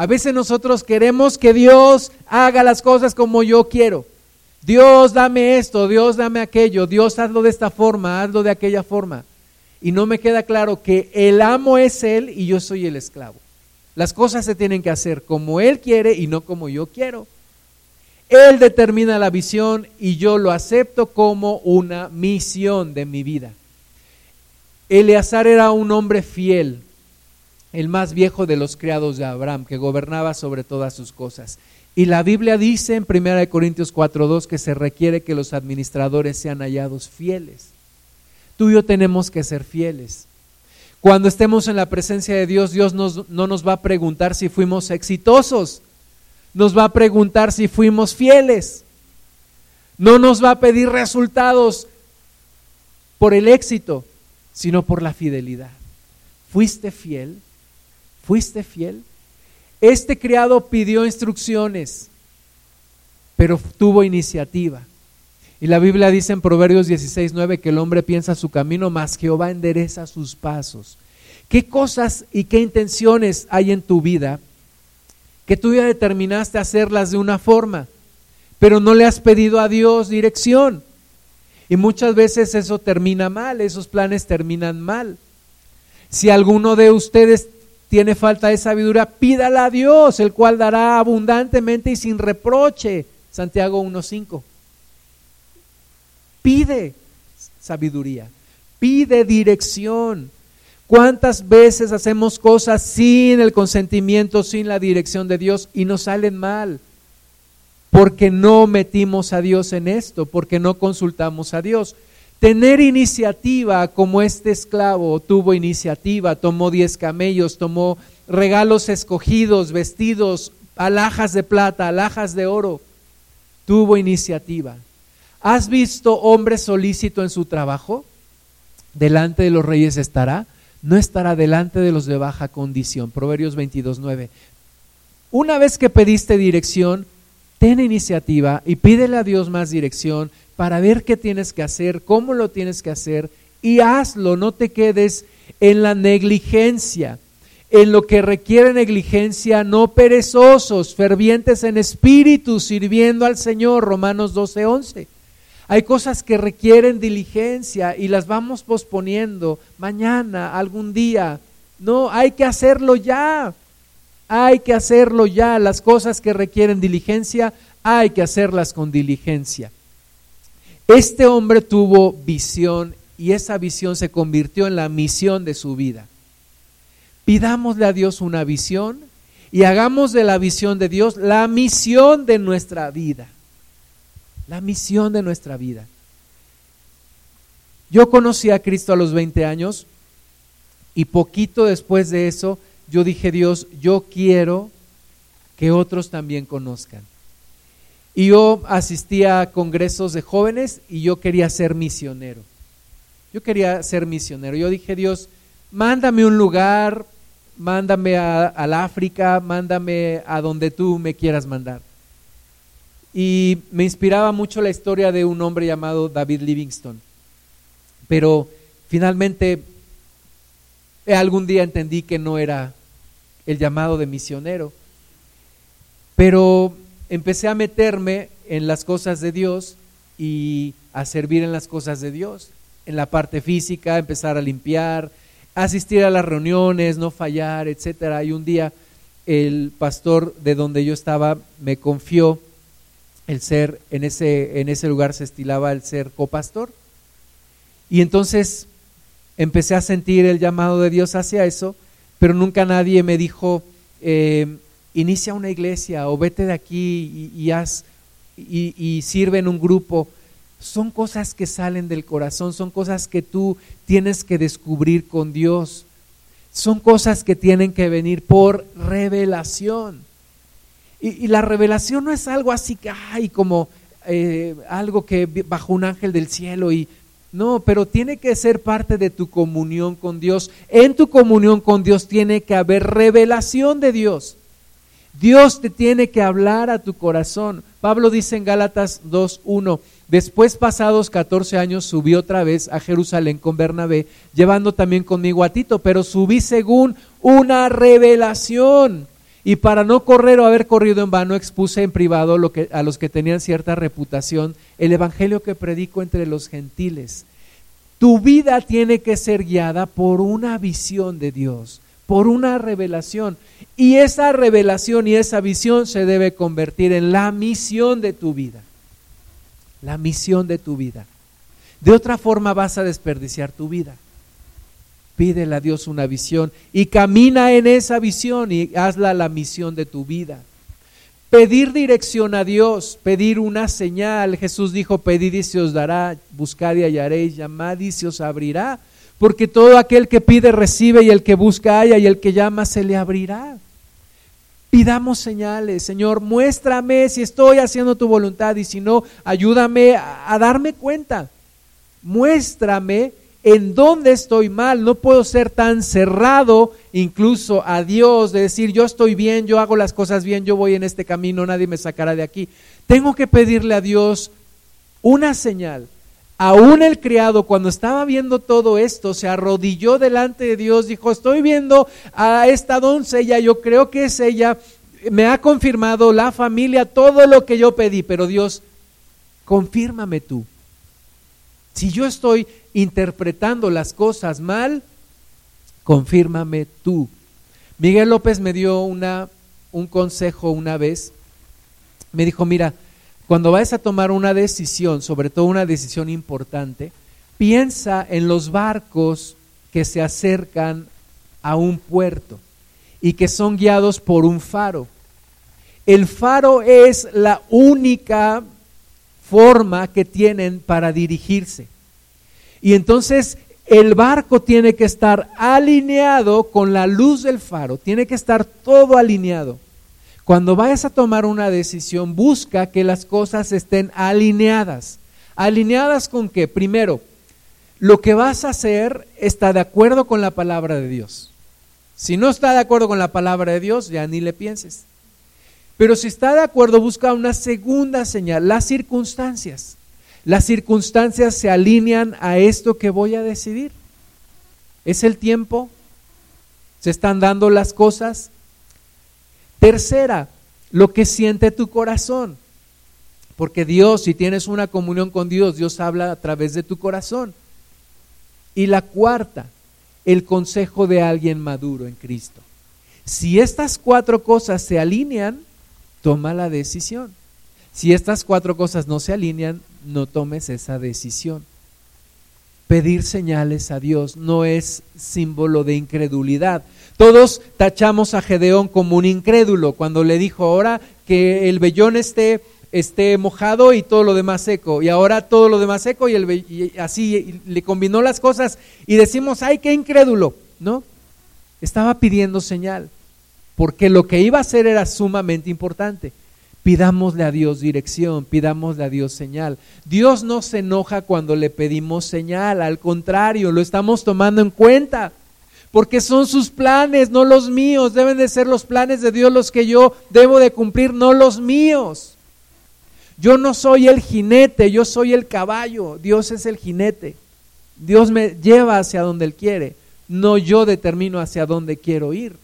A veces nosotros queremos que Dios haga las cosas como yo quiero. Dios dame esto, Dios dame aquello, Dios hazlo de esta forma, hazlo de aquella forma. Y no me queda claro que el amo es Él y yo soy el esclavo. Las cosas se tienen que hacer como Él quiere y no como yo quiero. Él determina la visión y yo lo acepto como una misión de mi vida. Eleazar era un hombre fiel, el más viejo de los criados de Abraham, que gobernaba sobre todas sus cosas. Y la Biblia dice en 1 Corintios 4.2 que se requiere que los administradores sean hallados fieles. Tú y yo tenemos que ser fieles. Cuando estemos en la presencia de Dios, Dios no nos va a preguntar si fuimos exitosos, nos va a preguntar si fuimos fieles. No nos va a pedir resultados por el éxito, sino por la fidelidad. ¿Fuiste fiel? ¿Fuiste fiel? Este criado pidió instrucciones, pero tuvo iniciativa. Y la Biblia dice en Proverbios 16, 9 que el hombre piensa su camino, más Jehová endereza sus pasos. ¿Qué cosas y qué intenciones hay en tu vida que tú ya determinaste hacerlas de una forma, pero no le has pedido a Dios dirección? Y muchas veces eso termina mal, esos planes terminan mal. Si alguno de ustedes tiene falta de sabiduría, pídala a Dios, el cual dará abundantemente y sin reproche. Santiago 1.5. Pide sabiduría, pide dirección. ¿Cuántas veces hacemos cosas sin el consentimiento, sin la dirección de Dios y nos salen mal? Porque no metimos a Dios en esto, porque no consultamos a Dios. Tener iniciativa como este esclavo tuvo iniciativa, tomó diez camellos, tomó regalos escogidos, vestidos, alhajas de plata, alhajas de oro, tuvo iniciativa. ¿Has visto hombre solícito en su trabajo? Delante de los reyes estará, no estará delante de los de baja condición. Proverbios 22, Una vez que pediste dirección, ten iniciativa y pídele a Dios más dirección para ver qué tienes que hacer, cómo lo tienes que hacer y hazlo, no te quedes en la negligencia, en lo que requiere negligencia, no perezosos, fervientes en espíritu, sirviendo al Señor, Romanos 12, 11. Hay cosas que requieren diligencia y las vamos posponiendo mañana, algún día. No, hay que hacerlo ya. Hay que hacerlo ya. Las cosas que requieren diligencia, hay que hacerlas con diligencia. Este hombre tuvo visión y esa visión se convirtió en la misión de su vida. Pidámosle a Dios una visión y hagamos de la visión de Dios la misión de nuestra vida. La misión de nuestra vida. Yo conocí a Cristo a los 20 años y poquito después de eso yo dije, Dios, yo quiero que otros también conozcan. Y yo asistía a congresos de jóvenes y yo quería ser misionero. Yo quería ser misionero. Yo dije, Dios, mándame un lugar, mándame al África, mándame a donde tú me quieras mandar. Y me inspiraba mucho la historia de un hombre llamado David Livingstone. Pero finalmente algún día entendí que no era el llamado de misionero. Pero empecé a meterme en las cosas de Dios y a servir en las cosas de Dios, en la parte física, empezar a limpiar, asistir a las reuniones, no fallar, etcétera. Y un día el pastor de donde yo estaba me confió el ser en ese en ese lugar se estilaba el ser copastor. Y entonces empecé a sentir el llamado de Dios hacia eso, pero nunca nadie me dijo eh, inicia una iglesia o vete de aquí y, haz, y, sirve en un grupo. Son cosas que salen del corazón, son cosas que tú tienes que descubrir con Dios. Son cosas que tienen que venir por revelación. Y, la revelación no es algo así que, ay, como eh, algo que bajo un ángel del cielo y no, pero tiene que ser parte de tu comunión con Dios. En tu comunión con Dios tiene que haber revelación de Dios. Dios te tiene que hablar a tu corazón. Pablo dice en Gálatas 2.1, después pasados 14 años subí otra vez a Jerusalén con Bernabé, llevando también conmigo a Tito, pero subí según una revelación. Y para no correr o haber corrido en vano, expuse en privado a los que tenían cierta reputación el evangelio que predico entre los gentiles. Tu vida tiene que ser guiada por una visión de Dios por una revelación. Y esa revelación y esa visión se debe convertir en la misión de tu vida. La misión de tu vida. De otra forma vas a desperdiciar tu vida. Pídele a Dios una visión y camina en esa visión y hazla la misión de tu vida. Pedir dirección a Dios, pedir una señal. Jesús dijo, pedid y se os dará, buscad y hallaréis, llamad y se os abrirá porque todo aquel que pide recibe y el que busca halla y el que llama se le abrirá. Pidamos señales, Señor, muéstrame si estoy haciendo tu voluntad y si no, ayúdame a, darme cuenta. Muéstrame en dónde estoy mal. No puedo ser tan cerrado incluso a Dios de decir yo estoy bien, yo hago las cosas bien, yo voy en este camino, nadie me sacará de aquí. Tengo que pedirle a Dios una señal Aún el criado, cuando estaba viendo todo esto, se arrodilló delante de Dios, dijo, estoy viendo a esta doncella, yo creo que es ella, me ha confirmado la familia todo lo que yo pedí, pero Dios, confírmame tú. Si yo estoy interpretando las cosas mal, confírmame tú. Miguel López me dio una, un consejo una vez, me dijo, mira, cuando vayas a tomar una decisión, sobre todo una decisión importante, piensa en los barcos que se acercan a un puerto y que son guiados por un faro. El faro es la única forma que tienen para dirigirse. Y entonces el barco tiene que estar alineado con la luz del faro, tiene que estar todo alineado. Cuando vayas a tomar una decisión, busca que las cosas estén alineadas. ¿Alineadas con qué? Primero, lo que vas a hacer está de acuerdo con la palabra de Dios. Si no está de acuerdo con la palabra de Dios, ya ni le pienses. Pero si está de acuerdo, busca una segunda señal, las circunstancias. Las circunstancias se alinean a esto que voy a decidir. ¿Es el tiempo? ¿Se están dando las cosas? Tercera, lo que siente tu corazón. Porque Dios, si tienes una comunión con Dios, Dios habla a través de tu corazón. Y la cuarta, el consejo de alguien maduro en Cristo. Si estas cuatro cosas se alinean, toma la decisión. Si estas cuatro cosas no se alinean, no tomes esa decisión. Pedir señales a Dios no es símbolo de incredulidad. Todos tachamos a Gedeón como un incrédulo cuando le dijo ahora que el vellón esté, esté mojado y todo lo demás seco. Y ahora todo lo demás seco y, el, así le combinó las cosas y decimos, ay, qué incrédulo. No, estaba pidiendo señal porque lo que iba a hacer era sumamente importante. Pidámosle a Dios dirección, pidámosle a Dios señal. Dios no se enoja cuando le pedimos señal, al contrario, lo estamos tomando en cuenta, porque son sus planes, no los míos. Deben de ser los planes de Dios los que yo debo de cumplir, no los míos. Yo no soy el jinete, yo soy el caballo, Dios es el jinete. Dios me lleva hacia donde Él quiere, no yo determino hacia dónde quiero ir.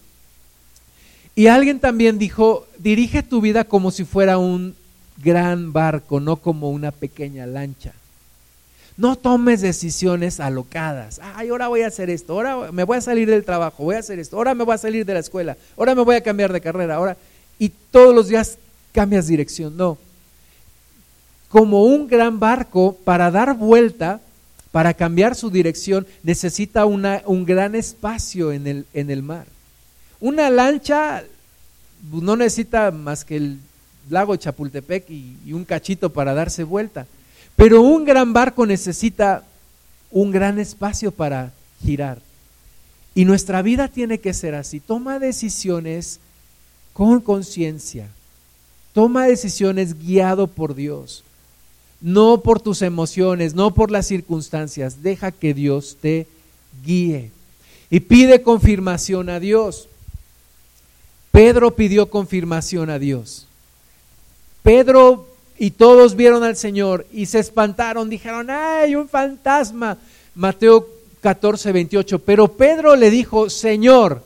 Y alguien también dijo, dirige tu vida como si fuera un gran barco, no como una pequeña lancha. No tomes decisiones alocadas. Ay, ahora voy a hacer esto, ahora me voy a salir del trabajo, voy a hacer esto, ahora me voy a salir de la escuela, ahora me voy a cambiar de carrera, ahora y todos los días cambias dirección. No. Como un gran barco para dar vuelta, para cambiar su dirección, necesita una, un gran espacio en el, en el mar. Una lancha no necesita más que el lago Chapultepec y, un cachito para darse vuelta. Pero un gran barco necesita un gran espacio para girar. Y nuestra vida tiene que ser así. Toma decisiones con conciencia. Toma decisiones guiado por Dios. No por tus emociones, no por las circunstancias. Deja que Dios te guíe. Y pide confirmación a Dios. Pedro pidió confirmación a Dios. Pedro y todos vieron al Señor y se espantaron, dijeron, ¡ay, un fantasma! Mateo 14, 28. Pero Pedro le dijo, Señor,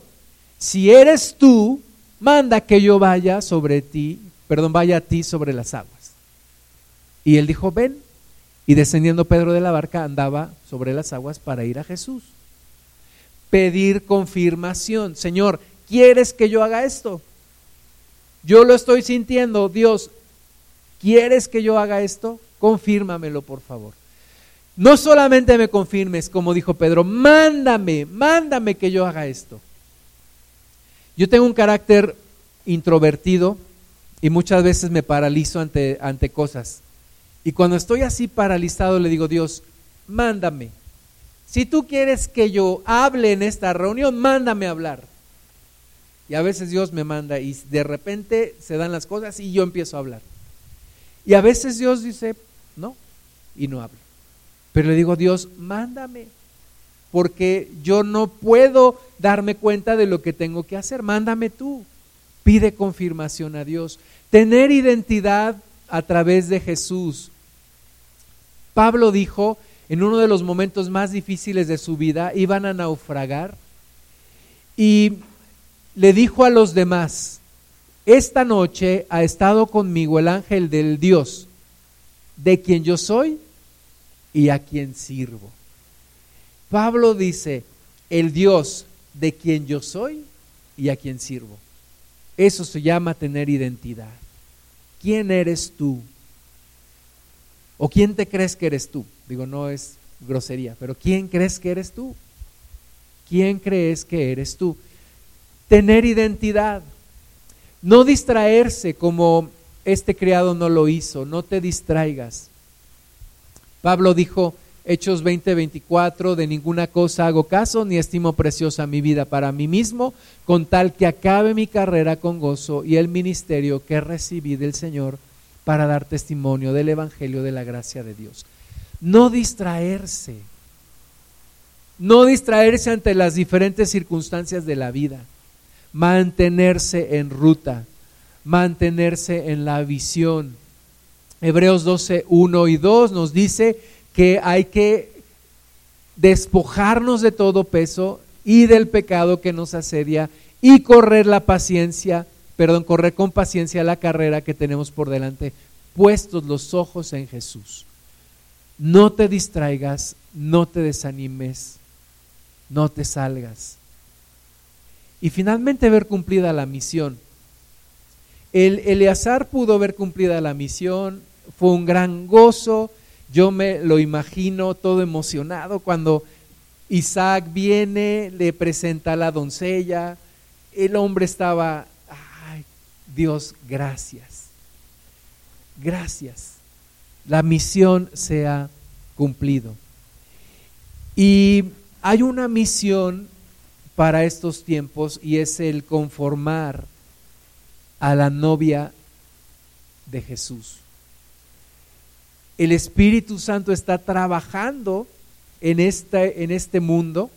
si eres tú, manda que yo vaya sobre ti, perdón, vaya a ti sobre las aguas. Y él dijo, ven. Y descendiendo Pedro de la barca andaba sobre las aguas para ir a Jesús. Pedir confirmación. Señor, ¿quieres que yo haga esto? Yo lo estoy sintiendo, Dios, ¿quieres que yo haga esto? Confírmamelo, por favor. No solamente me confirmes, como dijo Pedro, mándame, mándame que yo haga esto. Yo tengo un carácter introvertido y muchas veces me paralizo ante, ante cosas. Y cuando estoy así paralizado le digo, Dios, mándame. Si tú quieres que yo hable en esta reunión, mándame hablar. Y a veces Dios me manda y de repente se dan las cosas y yo empiezo a hablar. Y a veces Dios dice, no, y no hablo. Pero le digo, Dios, mándame, porque yo no puedo darme cuenta de lo que tengo que hacer. Mándame tú. Pide confirmación a Dios. Tener identidad a través de Jesús Pablo dijo, en uno de los momentos más difíciles de su vida, iban a naufragar y le dijo a los demás, esta noche ha estado conmigo el ángel del Dios, de quien yo soy y a quien sirvo. Pablo dice, el Dios de quien yo soy y a quien sirvo. Eso se llama tener identidad. ¿Quién eres tú? ¿O quién te crees que eres tú? Digo, no es grosería, pero ¿quién crees que eres tú? ¿Quién crees que eres tú? Tener identidad. No distraerse como este criado no lo hizo, no te distraigas. Pablo dijo, Hechos 20, 24, de ninguna cosa hago caso, ni estimo preciosa mi vida para mí mismo, con tal que acabe mi carrera con gozo y el ministerio que recibí del Señor para dar testimonio del Evangelio de la gracia de Dios. No distraerse, no distraerse ante las diferentes circunstancias de la vida, mantenerse en ruta, mantenerse en la visión. Hebreos 12, 1 y 2 nos dice que hay que despojarnos de todo peso y del pecado que nos asedia y correr la paciencia, perdón, correr con paciencia la carrera que tenemos por delante, puestos los ojos en Jesús. No te distraigas, no te desanimes, no te salgas. Y finalmente ver cumplida la misión. El Eleazar pudo ver cumplida la misión, fue un gran gozo, yo me lo imagino todo emocionado cuando Isaac viene, le presenta a la doncella, el hombre estaba, ay, Dios, gracias, gracias, la misión se ha cumplido. Y hay una misión para estos tiempos y es el conformar a la novia de Jesús el Espíritu Santo está trabajando en este, en este mundo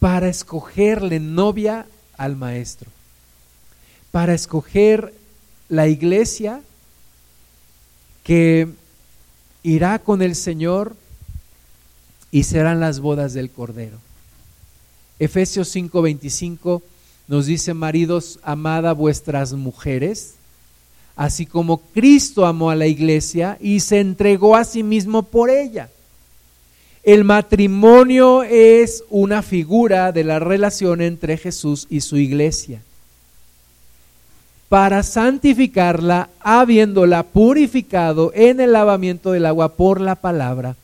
para escogerle novia al Maestro, para escoger la iglesia que irá con el Señor y serán las bodas del Cordero. Efesios 5:25 nos dice, maridos, amada vuestras mujeres así como Cristo amó a la iglesia y se entregó a sí mismo por ella. El matrimonio es una figura de la relación entre Jesús y su iglesia. Para santificarla, habiéndola purificado en el lavamiento del agua por la palabra,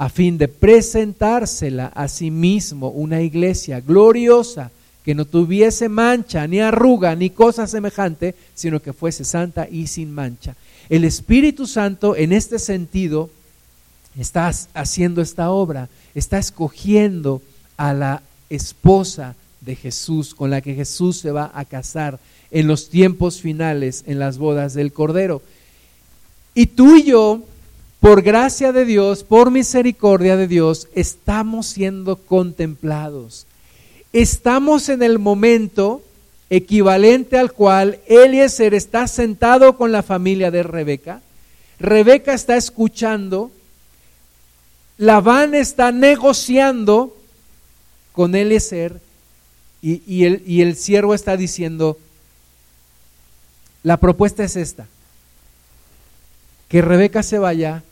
a fin de presentársela a sí mismo una iglesia gloriosa, que no tuviese mancha, ni arruga, ni cosa semejante, sino que fuese santa y sin mancha. El Espíritu Santo en este sentido está haciendo esta obra, está escogiendo a la esposa de Jesús, con la que Jesús se va a casar en los tiempos finales, en las bodas del Cordero. Y tú y yo, por gracia de Dios, por misericordia de Dios, estamos siendo contemplados estamos en el momento equivalente al cual Eliezer está sentado con la familia de Rebeca. Rebeca está escuchando. Labán está negociando con Eliezer y, el, y el siervo está diciendo, la propuesta es esta, que Rebeca se vaya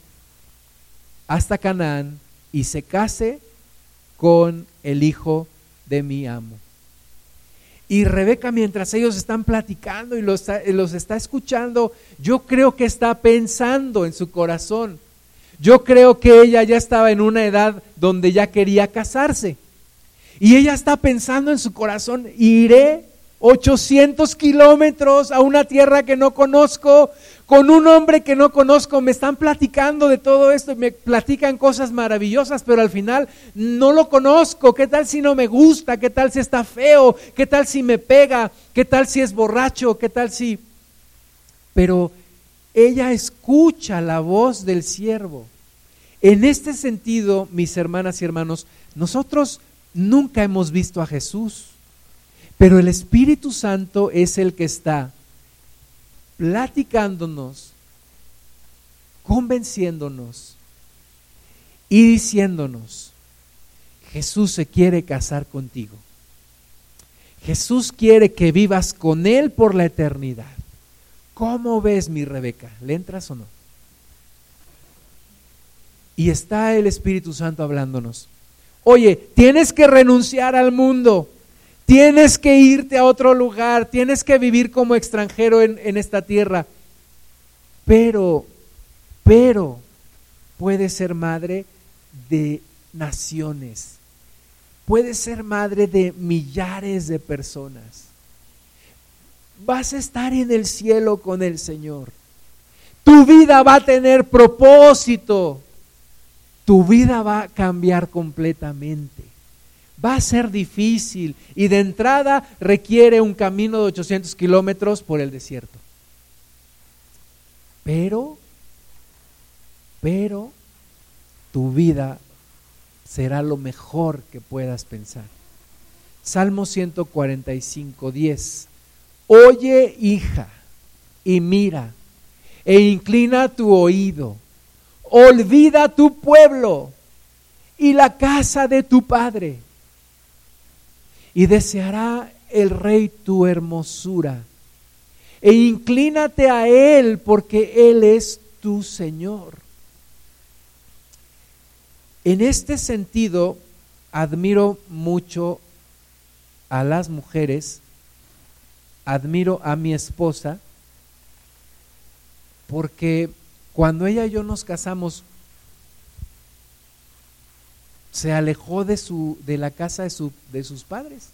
hasta Canaán y se case con el hijo de mi amo. Y Rebeca, mientras ellos están platicando y los, los, está escuchando, yo creo que está pensando en su corazón. Yo creo que ella ya estaba en una edad donde ya quería casarse. Y ella está pensando en su corazón, iré 800 kilómetros a una tierra que no conozco, con un hombre que no conozco, me están platicando de todo esto, me platican cosas maravillosas, pero al final no lo conozco. ¿Qué tal si no me gusta? ¿Qué tal si está feo? ¿Qué tal si me pega? ¿Qué tal si es borracho? ¿Qué tal si... Pero ella escucha la voz del siervo. En este sentido, mis hermanas y hermanos, nosotros nunca hemos visto a Jesús. Pero el Espíritu Santo es el que está platicándonos, convenciéndonos y diciéndonos, Jesús se quiere casar contigo. Jesús quiere que vivas con Él por la eternidad. ¿Cómo ves mi Rebeca? ¿Le entras o no? Y está el Espíritu Santo hablándonos. Oye, tienes que renunciar al mundo, tienes que irte a otro lugar, tienes que vivir como extranjero en, en esta tierra. Pero, pero, puedes ser madre de naciones, puedes ser madre de millares de personas. Vas a estar en el cielo con el Señor. Tu vida va a tener propósito tu vida va a cambiar completamente. Va a ser difícil y de entrada requiere un camino de 800 kilómetros por el desierto. Pero, pero, tu vida será lo mejor que puedas pensar. Salmo 145, 10. Oye, hija, y mira, e inclina tu oído olvida tu pueblo y la casa de tu padre. Y deseará el rey tu hermosura. E inclínate a él porque él es tu Señor. En este sentido, admiro mucho a las mujeres, admiro a mi esposa, porque cuando ella y yo nos casamos, se alejó de, su, de la casa de, su, de sus padres.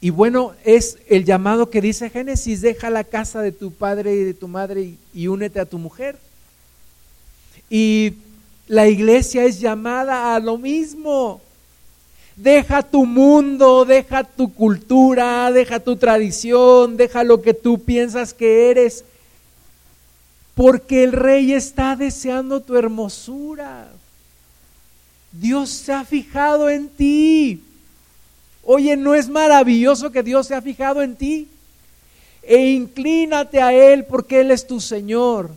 Y bueno, es el llamado que dice Génesis, deja la casa de tu padre y de tu madre y, y únete a tu mujer. Y la iglesia es llamada a lo mismo. Deja tu mundo, deja tu cultura, deja tu tradición, deja lo que tú piensas que eres porque el rey está deseando tu hermosura. Dios se ha fijado en ti. Oye, ¿no es maravilloso que Dios se ha fijado en ti? E inclínate a Él porque Él es tu Señor.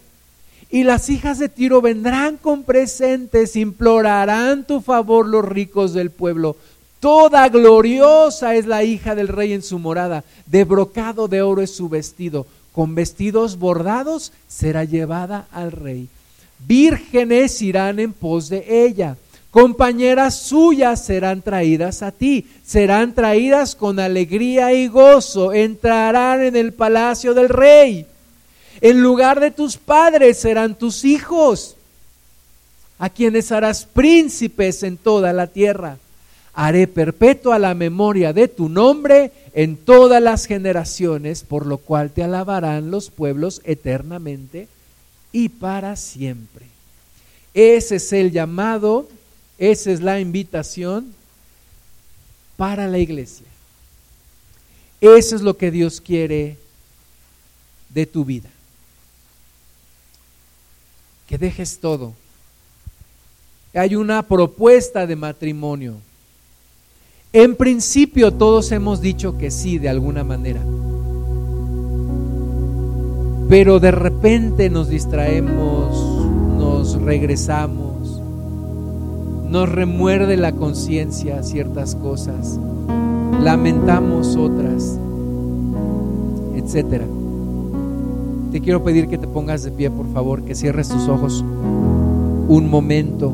Y las hijas de Tiro vendrán con presentes, implorarán tu favor los ricos del pueblo. Toda gloriosa es la hija del rey en su morada, de brocado de oro es su vestido con vestidos bordados será llevada al rey. Vírgenes irán en pos de ella, compañeras suyas serán traídas a ti, serán traídas con alegría y gozo, entrarán en el palacio del rey. En lugar de tus padres serán tus hijos, a quienes harás príncipes en toda la tierra. Haré perpetua la memoria de tu nombre en todas las generaciones, por lo cual te alabarán los pueblos eternamente y para siempre. Ese es el llamado, esa es la invitación para la iglesia. Eso es lo que Dios quiere de tu vida. Que dejes todo. Hay una propuesta de matrimonio. En principio todos hemos dicho que sí de alguna manera. Pero de repente nos distraemos, nos regresamos, nos remuerde la conciencia ciertas cosas, lamentamos otras, etcétera. Te quiero pedir que te pongas de pie, por favor, que cierres tus ojos un momento.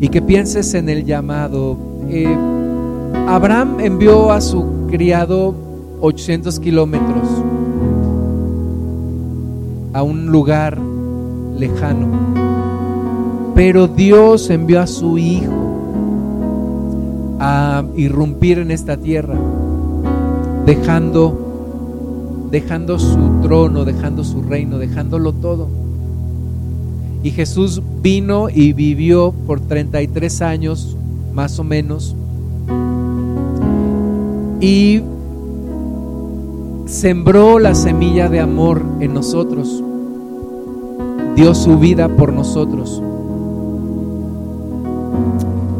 y que pienses en el llamado. Eh, Abraham envió a su criado 800 kilómetros a un lugar lejano, pero Dios envió a su hijo a irrumpir en esta tierra, dejando dejando su trono, dejando su reino, dejándolo todo. Y Jesús vino y vivió por 33 años, más o menos, y sembró la semilla de amor en nosotros, dio su vida por nosotros.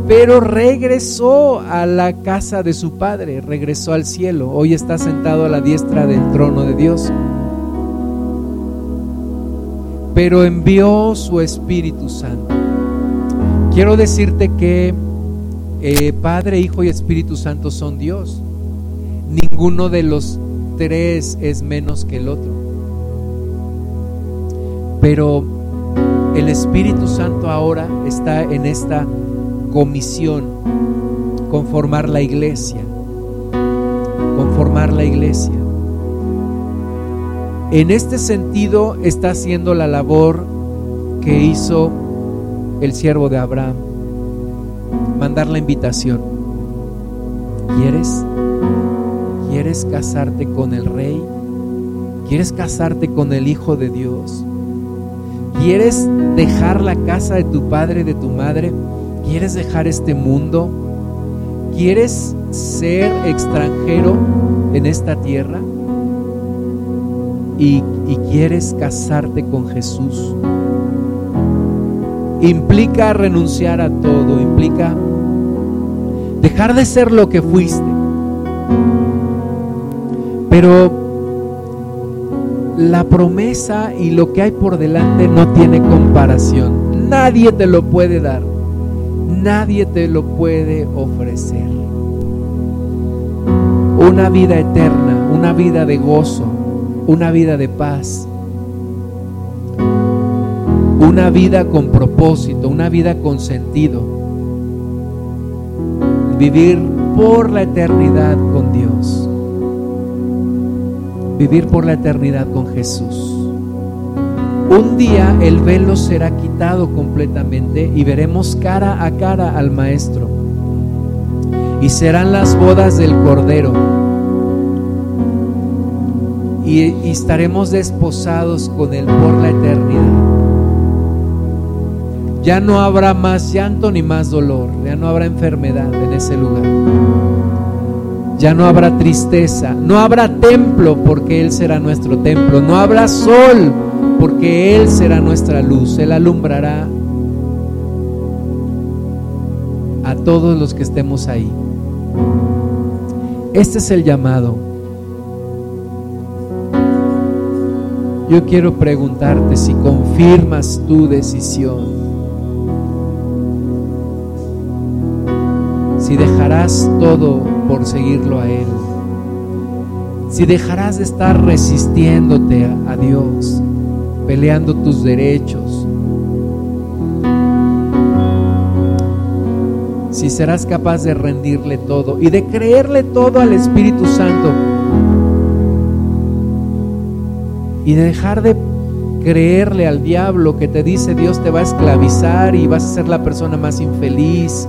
pero regresó a la casa de su padre, regresó al cielo. Hoy está sentado a la diestra del trono de Dios. Pero envió su Espíritu Santo. Quiero decirte que eh, Padre, Hijo y Espíritu Santo son Dios. Ninguno de los tres es menos que el otro. Pero el Espíritu Santo ahora está en esta comisión, conformar la iglesia, conformar la iglesia. En este sentido está haciendo la labor que hizo el siervo de Abraham, mandar la invitación. ¿Quieres? ¿Quieres casarte con el rey? ¿Quieres casarte con el Hijo de Dios? ¿Quieres dejar la casa de tu padre, de tu madre? ¿Quieres dejar este mundo? ¿Quieres ser extranjero en esta tierra? ¿Y, quieres casarte con Jesús? Implica renunciar a todo, implica dejar de ser lo que fuiste. Pero la promesa y lo que hay por delante no tiene comparación. Nadie te lo puede dar nadie te lo puede ofrecer. Una vida eterna, una vida de gozo, una vida de paz, una vida con propósito, una vida con sentido. Vivir por la eternidad con Dios. Vivir por la eternidad con Jesús. Un día el velo será quitado completamente y veremos cara a cara al Maestro. Y serán las bodas del Cordero. Y, estaremos desposados con Él por la eternidad. Ya no habrá más llanto ni más dolor. Ya no habrá enfermedad en ese lugar. Ya no habrá tristeza. No habrá templo porque Él será nuestro templo. No habrá sol porque Él será nuestra luz, Él alumbrará a todos los que estemos ahí. Este es el llamado. Yo quiero preguntarte si confirmas tu decisión. Si dejarás todo por seguirlo a Él. Si dejarás de estar resistiéndote a, Dios peleando tus derechos. Si serás capaz de rendirle todo y de creerle todo al Espíritu Santo y de dejar de creerle al diablo que te dice Dios te va a esclavizar y vas a ser la persona más infeliz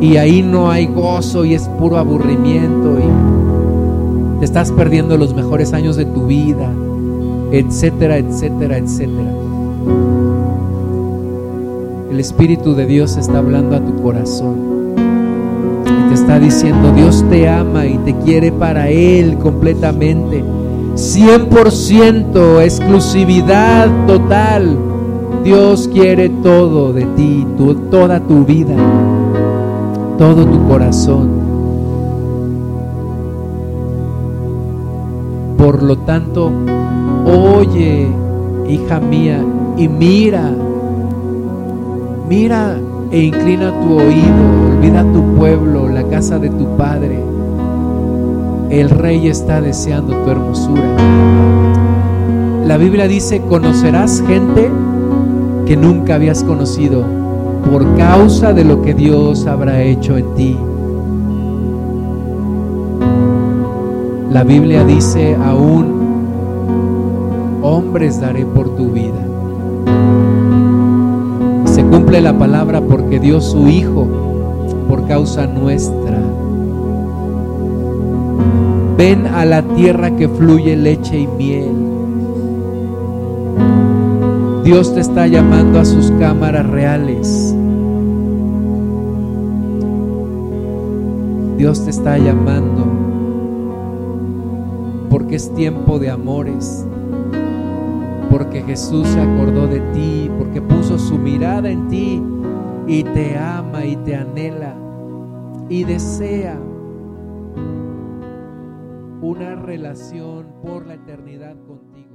y ahí no hay gozo y es puro aburrimiento y te estás perdiendo los mejores años de tu vida etcétera, etcétera, etcétera. El Espíritu de Dios está hablando a tu corazón y te está diciendo, Dios te ama y te quiere para Él completamente. 100% exclusividad total. Dios quiere todo de ti, toda tu vida, todo tu corazón. Por lo tanto, oye, hija mía, y mira, mira e inclina tu oído, olvida tu pueblo, la casa de tu padre. El rey está deseando tu hermosura. La Biblia dice, conocerás gente que nunca habías conocido por causa de lo que Dios habrá hecho en ti. La Biblia dice aún hombres daré por tu vida. Se cumple la palabra porque dio su Hijo por causa nuestra. Ven a la tierra que fluye leche y miel. Dios te está llamando a sus cámaras reales. Dios te está llamando porque es tiempo de amores porque Jesús se acordó de ti, porque puso su mirada en ti y te ama y te anhela y desea una relación por la eternidad contigo.